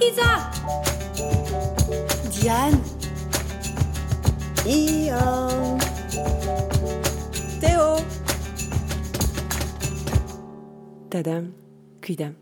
Isa Diane Ian Théo Tadam, cuidam.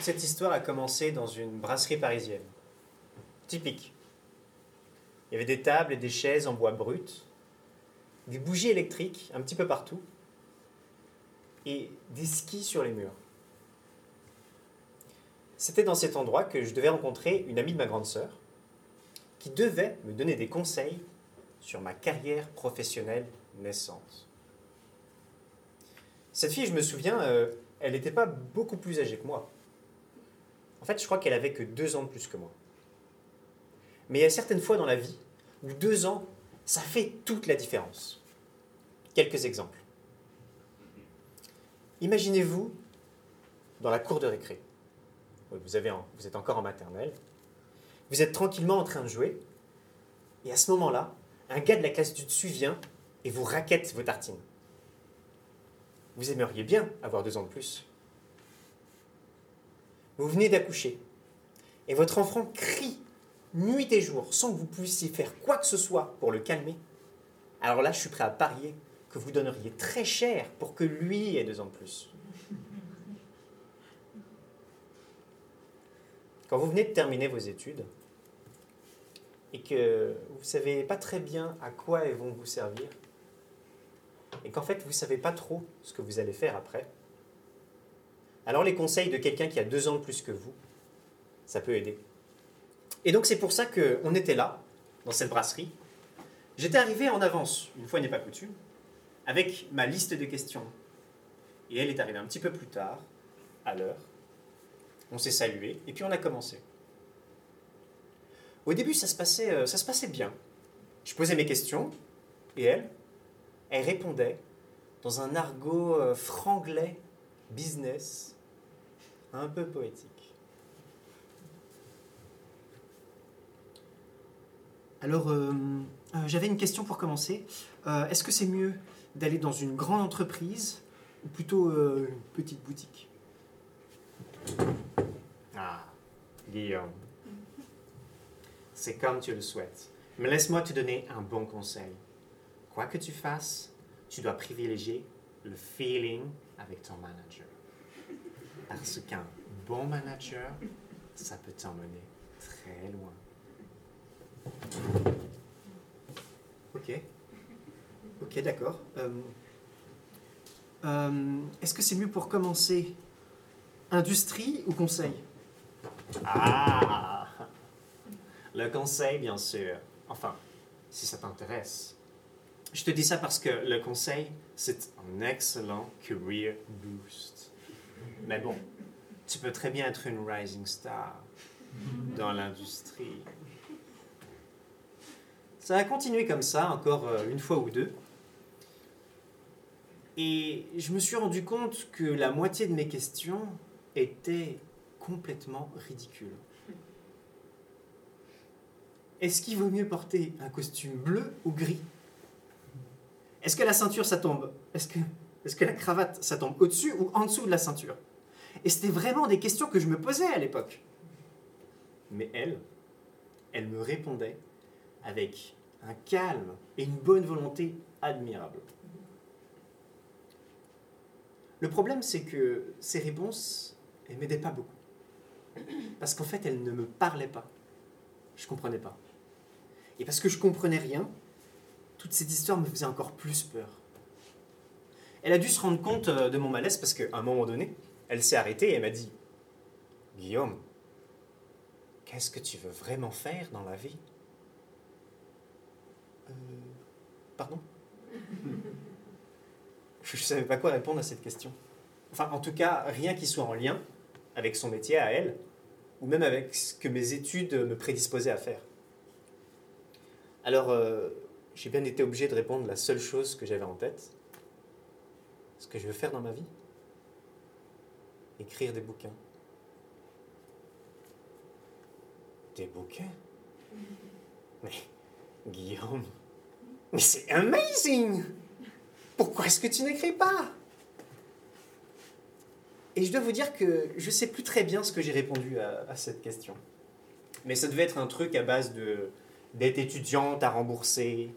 Cette histoire a commencé dans une brasserie parisienne. Typique. Il y avait des tables et des chaises en bois brut, des bougies électriques un petit peu partout, et des skis sur les murs. C'était dans cet endroit que je devais rencontrer une amie de ma grande sœur, qui devait me donner des conseils sur ma carrière professionnelle naissante. Cette fille, je me souviens, euh, elle n'était pas beaucoup plus âgée que moi. En fait, je crois qu'elle avait que deux ans de plus que moi. Mais il y a certaines fois dans la vie où deux ans, ça fait toute la différence. Quelques exemples. Imaginez-vous dans la cour de récré. Vous, êtes encore en maternelle. Vous êtes tranquillement en train de jouer. Et à ce moment-là, un gars de la classe du dessus vient et vous raquette vos tartines. Vous aimeriez bien avoir deux ans de plus. Vous venez d'accoucher. Et votre enfant crie nuit et jour sans que vous puissiez faire quoi que ce soit pour le calmer. Alors là, je suis prêt à parier que vous donneriez très cher pour que lui ait deux ans de plus. Quand vous venez de terminer vos études et que vous ne savez pas très bien à quoi elles vont vous servir, et qu'en fait vous ne savez pas trop ce que vous allez faire après, alors les conseils de quelqu'un qui a deux ans de plus que vous, ça peut aider. Et donc c'est pour ça qu'on était là, dans cette brasserie. J'étais arrivé en avance, une fois n'est pas coutume, avec ma liste de questions. Et elle est arrivée un petit peu plus tard, à l'heure. On s'est salué, et puis on a commencé. Au début, ça se passait, euh, ça se passait bien. Je posais mes questions, et elle, elle répondait dans un argot euh, franglais, business, un peu poétique. Alors, euh, j'avais une question pour commencer. Est-ce que c'est mieux d'aller dans une grande entreprise ou plutôt une petite boutique Ah, C'est comme tu le souhaites. Mais laisse-moi te donner un bon conseil. Quoi que tu fasses, tu dois privilégier le feeling avec ton manager. Parce qu'un bon manager, ça peut t'emmener très loin. Ok. Ok, d'accord. Euh, euh, Est-ce que c'est mieux pour commencer industrie ou conseil? Ah Le conseil, bien sûr. Enfin, si ça t'intéresse. Je te dis ça parce que le conseil, c'est un excellent career boost. Mais bon, tu peux très bien être une rising star dans l'industrie. Ça a continué comme ça, encore euh, une fois ou deux. Et je me suis rendu compte que la moitié de mes questions étaient complètement ridicules. Est-ce qu'il vaut mieux porter un costume bleu ou gris? Est-ce que la ceinture, ça tombe? Est-ce que, la cravate, ça tombe au-dessus ou en dessous de la ceinture? Et c'était vraiment des questions que je me posais à l'époque. Mais elle, elle me répondait avec un calme et une bonne volonté admirable. Le problème, c'est que ces réponses, elles m'aidaient pas beaucoup. Parce qu'en fait, elles ne me parlaient pas. Je comprenais pas. Et parce que je comprenais rien, toute cette histoire me faisait encore plus peur. Elle a dû se rendre compte euh, de mon malaise parce qu'à un moment donné, elle s'est arrêtée et elle m'a dit Guillaume, qu'est-ce que tu veux vraiment faire dans la vie? Euh, Pardon? Je ne savais pas quoi répondre à cette question. Enfin, en tout cas, rien qui soit en lien avec son métier à elle, ou même avec ce que mes études me prédisposaient à faire. Alors, euh, j'ai bien été obligé de répondre la seule chose que j'avais en tête. Ce que je veux faire dans ma vie Écrire des bouquins. Des bouquins? Mais, Guillaume, mais c'est amazing Pourquoi est-ce que tu n'écris pas? Et je dois vous dire que je sais plus très bien ce que j'ai répondu à, à cette question. Mais ça devait être un truc à base de d'être étudiante à rembourser,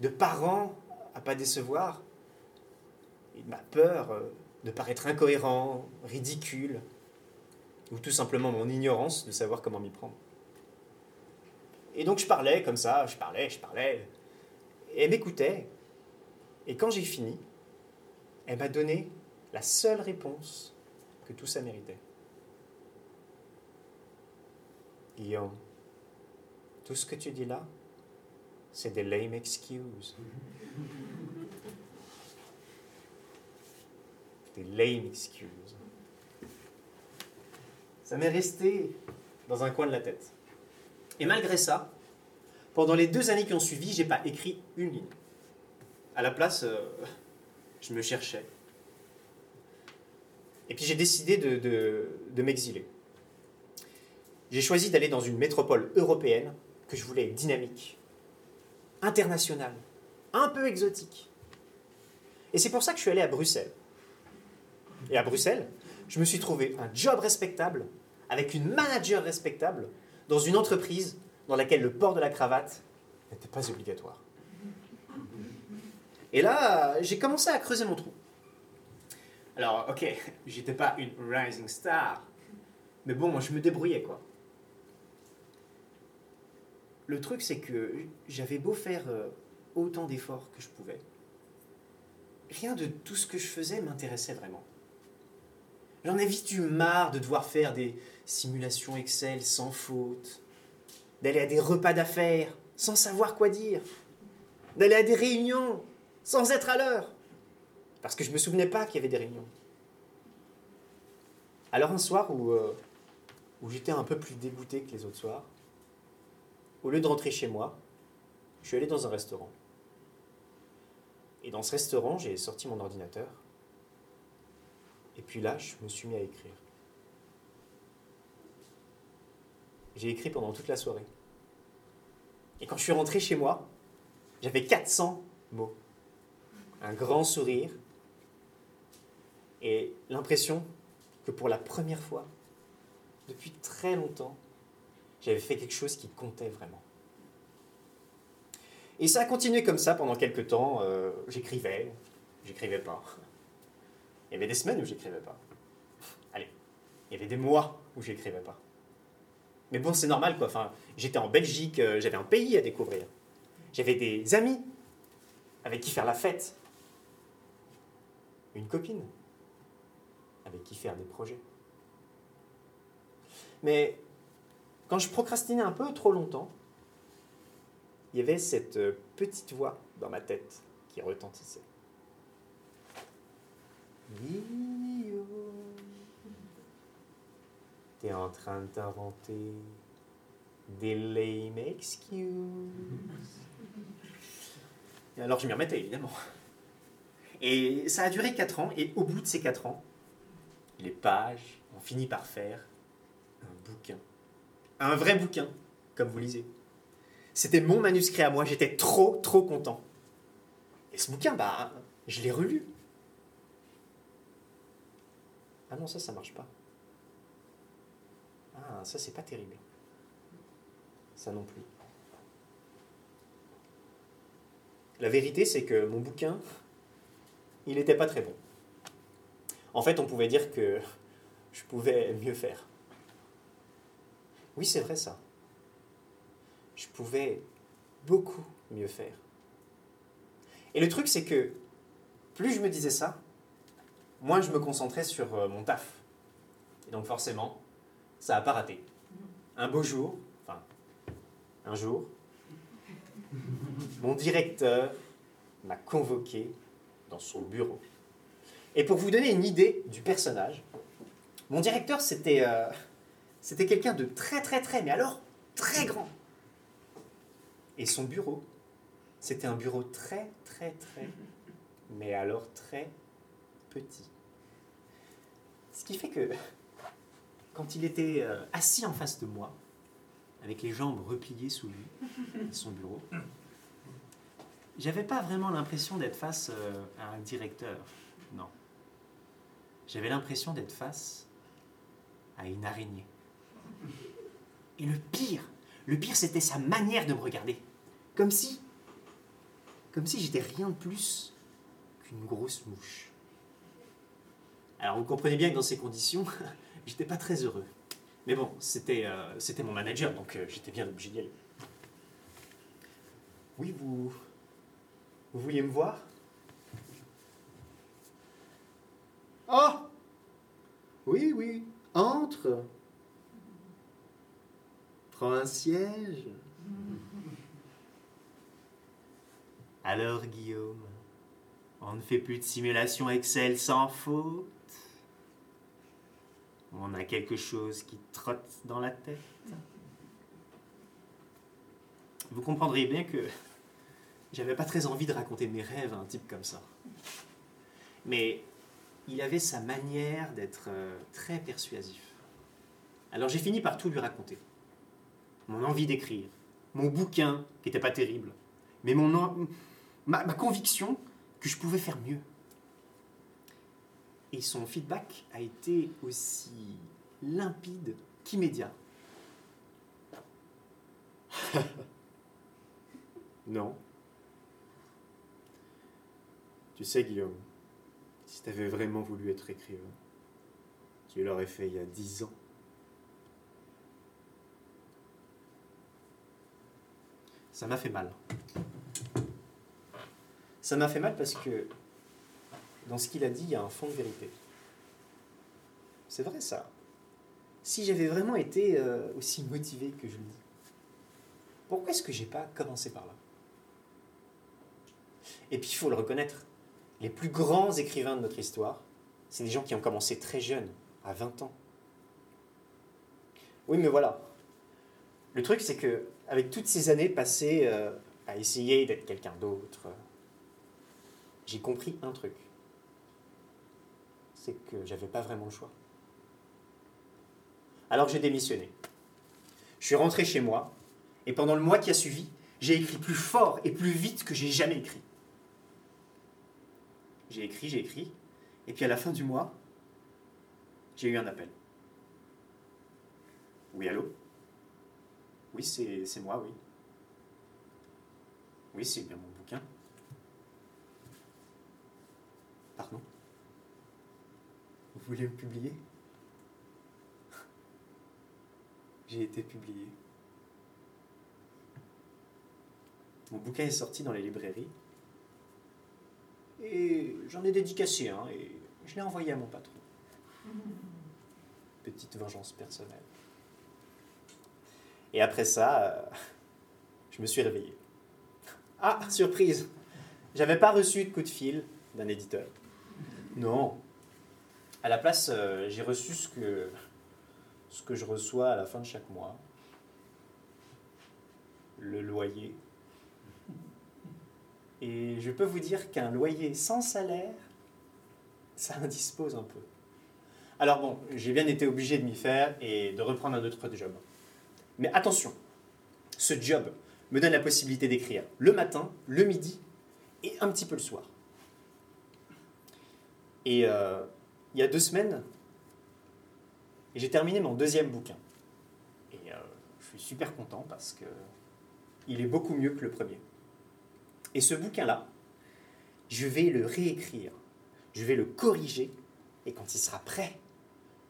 de parents à pas décevoir, et de ma peur euh, de paraître incohérent, ridicule, ou tout simplement mon ignorance de savoir comment m'y prendre. Et donc je parlais comme ça, je parlais, je parlais, et elle m'écoutait. Et quand j'ai fini, elle m'a donné la seule réponse que tout ça méritait. Guillaume, tout ce que tu dis là, c'est des lame excuses. Des lame excuses. Ça m'est resté dans un coin de la tête. Et malgré ça, pendant les deux années qui ont suivi, j'ai pas écrit une ligne. À la place, euh, je me cherchais. Et puis j'ai décidé de, m'exiler. J'ai choisi d'aller dans une métropole européenne que je voulais dynamique, internationale, un peu exotique. Et c'est pour ça que je suis allé à Bruxelles. Et à Bruxelles, je me suis trouvé un job respectable, avec une manager respectable, dans une entreprise dans laquelle le port de la cravate n'était pas obligatoire. Et là, j'ai commencé à creuser mon trou. Alors, ok, j'étais pas une rising star, mais bon, je me débrouillais, quoi. Le truc, c'est que j'avais beau faire euh, autant d'efforts que je pouvais, rien de tout ce que je faisais m'intéressait vraiment. J'en ai vite eu marre de devoir faire des simulations Excel sans faute, d'aller à des repas d'affaires sans savoir quoi dire, d'aller à des réunions sans être à l'heure, parce que je ne me souvenais pas qu'il y avait des réunions. Alors un soir où, euh, où j'étais un peu plus dégoûté que les autres soirs, au lieu de rentrer chez moi, je suis allé dans un restaurant. Et dans ce restaurant, j'ai sorti mon ordinateur. Et puis là, je me suis mis à écrire. J'ai écrit pendant toute la soirée. Et quand je suis rentré chez moi, j'avais 400 mots. Un grand sourire et l'impression que pour la première fois, depuis très longtemps, j'avais fait quelque chose qui comptait vraiment. Et ça a continué comme ça pendant quelques temps. Euh, j'écrivais, j'écrivais pas. Il y avait des semaines où j'écrivais pas. Allez, il y avait des mois où j'écrivais pas. Mais bon, c'est normal quoi. Enfin, j'étais en Belgique, euh, j'avais un pays à découvrir. J'avais des amis avec qui faire la fête. Une copine avec qui faire des projets. Mais quand je procrastinais un peu trop longtemps, il y avait cette euh, petite voix dans ma tête qui retentissait. Guillaume, t'es en train de t'inventer des lame excuses. Alors je m'y remettais évidemment. Et ça a duré 4 ans, et au bout de ces 4 ans, les pages ont fini par faire un bouquin. Un vrai bouquin, comme vous lisez. C'était mon manuscrit à moi, j'étais trop, trop content. Et ce bouquin, bah, je l'ai relu. Ah non, ça, ça marche pas. Ah, ça, c'est pas terrible. Ça non plus. La vérité, c'est que mon bouquin, il n'était pas très bon. En fait, on pouvait dire que je pouvais mieux faire. Oui, c'est vrai ça. Je pouvais beaucoup mieux faire. Et le truc, c'est que plus je me disais ça, moins je me concentrais sur euh, mon taf. Et donc forcément, ça n'a pas raté. Un beau jour, enfin, un jour, mon directeur m'a convoqué dans son bureau. Et pour vous donner une idée du personnage, mon directeur, c'était euh, c'était quelqu'un de très très très, mais alors très grand. Et son bureau, c'était un bureau très très très, mais alors très petit. Ce qui fait que quand il était euh, assis en face de moi, avec les jambes repliées sous lui, son bureau, j'avais pas vraiment l'impression d'être face euh, à un directeur. Non. J'avais l'impression d'être face à une araignée. Et le pire, le pire, c'était sa manière de me regarder. Comme si, comme si j'étais rien de plus qu'une grosse mouche. Alors vous comprenez bien que dans ces conditions, j'étais pas très heureux. Mais bon, c'était euh, c'était mon manager, donc euh, j'étais bien obligé d'y aller. Oui, vous, vous vouliez me voir? Oui, oui, entre. Prends un siège. Alors, Guillaume, on ne fait plus de simulation Excel sans faute On a quelque chose qui trotte dans la tête Vous comprendrez bien que j'avais pas très envie de raconter mes rêves à un type comme ça. Mais il avait sa manière d'être euh, très persuasif. Alors j'ai fini par tout lui raconter. Mon envie d'écrire, mon bouquin qui n'était pas terrible, mais mon en- ma, ma conviction que je pouvais faire mieux. Et son feedback a été aussi limpide qu'immédiat. non. Tu sais, Guillaume, si tu avais vraiment voulu être écrivain, tu l'aurais fait il y a dix ans. Ça m'a fait mal. Ça m'a fait mal parce que dans ce qu'il a dit, il y a un fond de vérité. C'est vrai ça. Si j'avais vraiment été euh, aussi motivé que je le dis, pourquoi est-ce que j'ai pas commencé par là? Et puis il faut le reconnaître, les plus grands écrivains de notre histoire, c'est des gens qui ont commencé très jeunes, à 20 ans. Oui, mais voilà. Le truc, c'est que avec toutes ces années passées euh, à essayer d'être quelqu'un d'autre, euh, j'ai compris un truc. C'est que j'avais pas vraiment le choix. Alors j'ai démissionné. Je suis rentré chez moi, et pendant le mois qui a suivi, j'ai écrit plus fort et plus vite que j'ai jamais écrit. J'ai écrit, j'ai écrit, et puis à la fin du mois, j'ai eu un appel. Oui, allô? Oui, c'est moi, oui. Oui, c'est bien mon bouquin. Pardon? Vous voulez me publier? J'ai été publié. Mon bouquin est sorti dans les librairies. Et j'en ai dédicacé un et je l'ai envoyé à mon patron. Petite vengeance personnelle. Et après ça, euh, je me suis réveillé. Ah, surprise J'avais pas reçu de coup de fil d'un éditeur. Non. À la place, euh, j'ai reçu ce que, ce que je reçois à la fin de chaque mois. Le loyer. Et je peux vous dire qu'un loyer sans salaire, ça indispose un peu. Alors bon, j'ai bien été obligé de m'y faire et de reprendre un autre job. Mais attention, ce job me donne la possibilité d'écrire le matin, le midi et un petit peu le soir. Et euh, il y a deux semaines, j'ai terminé mon deuxième bouquin. Et euh, je suis super content parce que il est beaucoup mieux que le premier. Et ce bouquin-là, je vais le réécrire, je vais le corriger, et quand il sera prêt,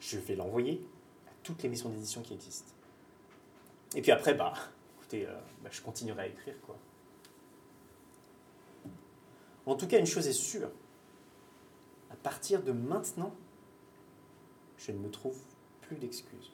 je vais l'envoyer à toutes les maisons d'édition qui existent. Et puis après, bah, écoutez, euh, bah, je continuerai à écrire, quoi. En tout cas, une chose est sûre, à partir de maintenant, je ne me trouve plus d'excuses.